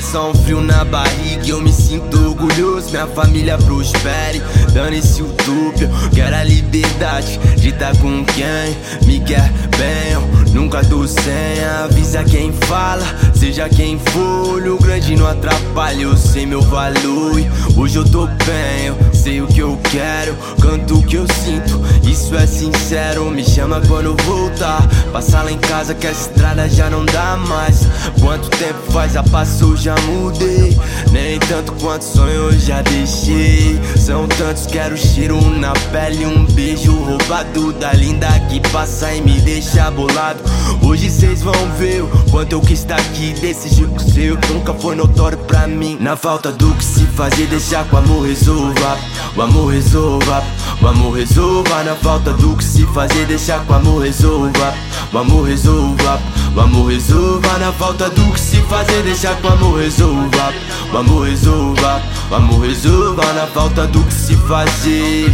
só um frio na barriga. Eu me sinto orgulhoso, minha família prospere. Dane-se o duplo, quero a liberdade de tá com quem me quer bem. Eu nunca tô sem, avisa quem fala, seja quem for. Olho grande não atrapalha, eu sei meu valor. Hoje eu tô bem, eu sei o que eu quero, canto o que eu sinto. Isso é sincero, me chama quando voltar. Passar lá em casa que a estrada já não dá mais. Quanto tempo faz a passou, já mudei. Nem tanto quanto sonho eu já deixei. São tantos, quero cheiro na pele. Um beijo roubado da linda que passa e me deixa bolado. Hoje cês vão ver o quanto eu quis estar aqui. Desse jeito seu nunca foi notório pra mim. Na falta do que se fazer, deixar com o amor resolva. O amor resolva. O amor resolva. Na falta do que se fazer, deixar com o amor resolva. O amor resolva. O amor resolva na falta do que se fazer, deixa que o amor resolva. O amor resolva, o amor resolva na falta do que se fazer.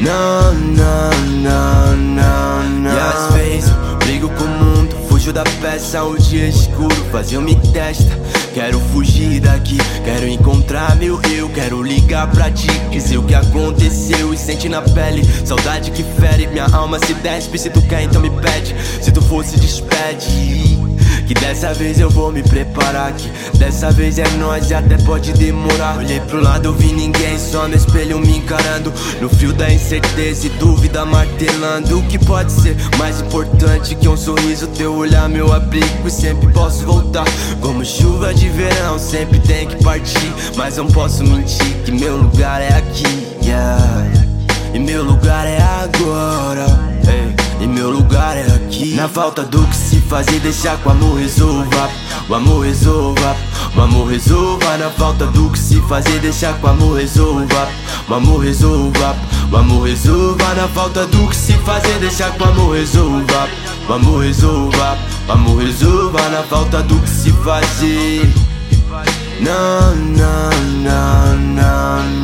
Não, não, não, não, não. E às vezes brigo com o mundo, fujo da peça, o dia escuro, fazia me testa. Quero fugir daqui, quero encontrar meu eu, quero ligar pra ti, dizer o que aconteceu e sente na pele. Saudade que fere, minha alma se despe. Se tu quer, então me pede. Se tu fosse, despede. Que dessa vez eu vou me preparar que Dessa vez é nós e até pode demorar Olhei pro lado, vi ninguém, só no espelho me encarando No fio da incerteza e dúvida martelando O que pode ser mais importante que um sorriso Teu olhar, meu abrigo e sempre posso voltar Como chuva de verão, sempre tem que partir Mas não posso mentir que meu lugar é aqui, yeah. E meu lugar é agora, hey. E meu lugar é aqui. Na falta do que se fazer, deixar com o amor resolva O amor resolva O amor resolva Na falta do que se fazer, deixar com o amor resolva. O amor resolva O amor resolva Na falta do que se fazer, deixar com o amor resolva. O amor resolva O amor resolva Na falta do que se fazer. Não, não, não, não